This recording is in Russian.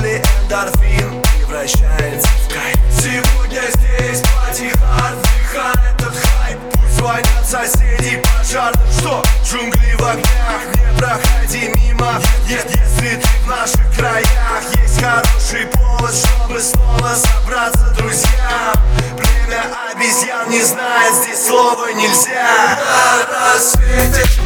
боли эндорфин превращается в кайф. Сегодня здесь потихо отдыхает этот хайп. Пусть звонят соседи пожарных. Что? Джунгли в огнях, не проходи мимо. Нет, если ты в наших краях. Есть хороший повод, чтобы снова собраться, друзьям. Время обезьян не знает, здесь слова нельзя. На рассвете